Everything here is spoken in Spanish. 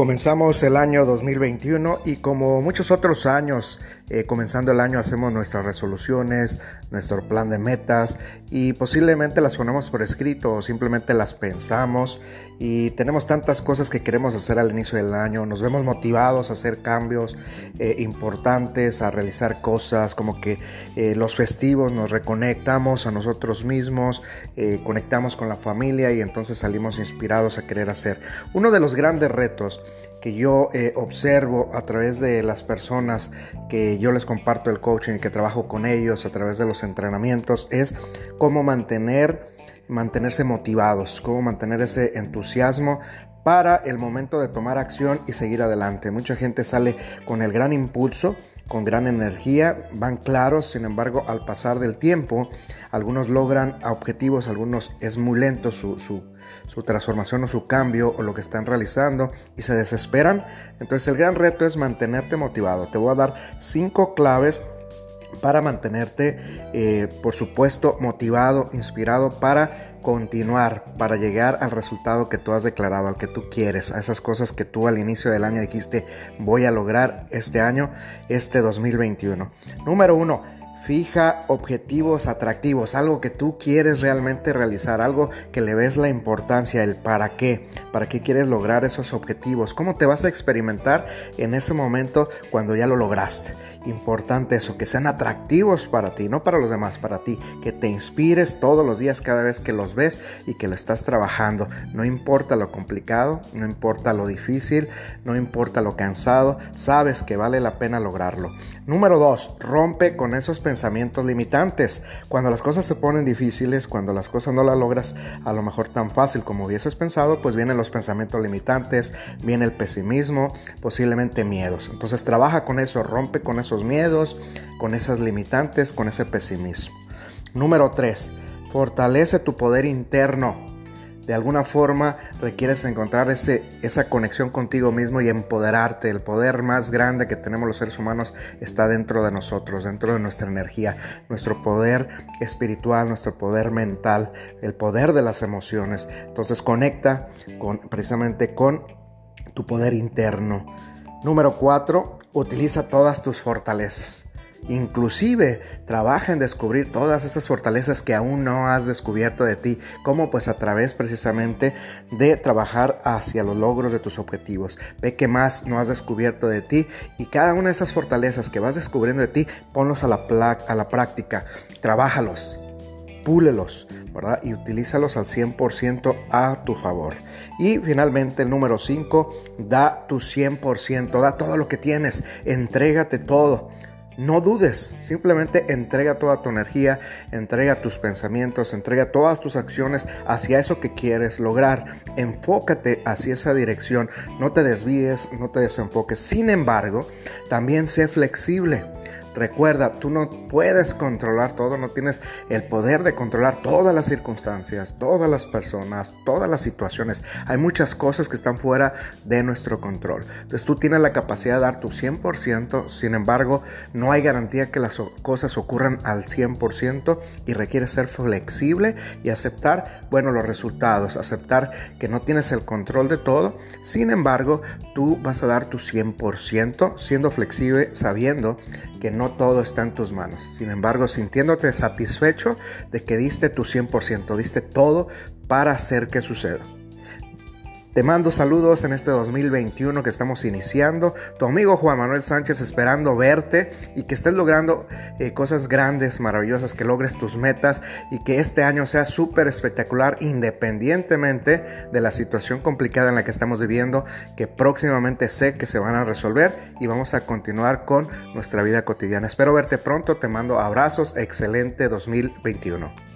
Comenzamos el año 2021 y como muchos otros años, eh, comenzando el año hacemos nuestras resoluciones, nuestro plan de metas y posiblemente las ponemos por escrito o simplemente las pensamos y tenemos tantas cosas que queremos hacer al inicio del año, nos vemos motivados a hacer cambios eh, importantes, a realizar cosas como que eh, los festivos nos reconectamos a nosotros mismos, conectamos con la familia y entonces salimos inspirados a querer hacer. Uno de los grandes retos que yo eh, observo a través de las personas que yo les comparto el coaching que trabajo con ellos a través de los entrenamientos es cómo mantener mantenerse motivados, cómo mantener ese entusiasmo para el momento de tomar acción y seguir adelante. Mucha gente sale con el gran impulso, con gran energía, van claros, sin embargo, al pasar del tiempo, algunos logran objetivos, algunos es muy lento su, su, su, transformación o su cambio o lo que están realizando y se desesperan. Entonces el gran reto es mantenerte motivado. Te voy a dar cinco claves para mantenerte, eh, por supuesto, motivado, inspirado para continuar, para llegar al resultado que tú has declarado, al que tú quieres, a esas cosas que tú al inicio del año dijiste voy a lograr este año, este 2021. Número uno, Fija objetivos atractivos, algo que tú quieres realmente realizar, algo que le ves la importancia, el para qué, para qué quieres lograr esos objetivos, cómo te vas a experimentar en ese momento cuando ya lo lograste. Importante eso, que sean atractivos para ti, no para los demás, para ti, que te inspires todos los días cada vez que los ves y que lo estás trabajando. No importa lo complicado, no importa lo difícil, no importa lo cansado, sabes que vale la pena lograrlo. Número dos, rompe con esos pensamientos pensamientos limitantes. Cuando las cosas se ponen difíciles, cuando las cosas no las logras a lo mejor tan fácil como hubieses pensado, pues vienen los pensamientos limitantes, viene el pesimismo, posiblemente miedos. Entonces trabaja con eso, rompe con esos miedos, con esas limitantes, con ese pesimismo. Número 3. Fortalece tu poder interno de alguna forma requieres encontrar ese, esa conexión contigo mismo y empoderarte. El poder más grande que tenemos los seres humanos está dentro de nosotros, dentro de nuestra energía, nuestro poder espiritual, nuestro poder mental, el poder de las emociones. Entonces conecta con, precisamente con tu poder interno. Número cuatro, utiliza todas tus fortalezas. Inclusive trabaja en descubrir todas esas fortalezas que aún no has descubierto de ti, como pues a través precisamente de trabajar hacia los logros de tus objetivos. Ve que más no has descubierto de ti y cada una de esas fortalezas que vas descubriendo de ti, ponlos a la, a la práctica, trabájalos, púlelos, ¿verdad? Y utilízalos al 100% a tu favor. Y finalmente el número 5, da tu 100%, da todo lo que tienes, entrégate todo. No dudes, simplemente entrega toda tu energía, entrega tus pensamientos, entrega todas tus acciones hacia eso que quieres lograr. Enfócate hacia esa dirección, no te desvíes, no te desenfoques. Sin embargo, también sé flexible. Recuerda, tú no puedes controlar todo, no tienes el poder de controlar todas las circunstancias, todas las personas, todas las situaciones. Hay muchas cosas que están fuera de nuestro control. Entonces tú tienes la capacidad de dar tu 100%, sin embargo, no hay garantía que las cosas ocurran al 100% y requiere ser flexible y aceptar, bueno, los resultados, aceptar que no tienes el control de todo. Sin embargo, tú vas a dar tu 100% siendo flexible, sabiendo que no no todo está en tus manos. Sin embargo, sintiéndote satisfecho de que diste tu 100%, diste todo para hacer que suceda. Te mando saludos en este 2021 que estamos iniciando. Tu amigo Juan Manuel Sánchez esperando verte y que estés logrando eh, cosas grandes, maravillosas, que logres tus metas y que este año sea súper espectacular independientemente de la situación complicada en la que estamos viviendo, que próximamente sé que se van a resolver y vamos a continuar con nuestra vida cotidiana. Espero verte pronto, te mando abrazos, excelente 2021.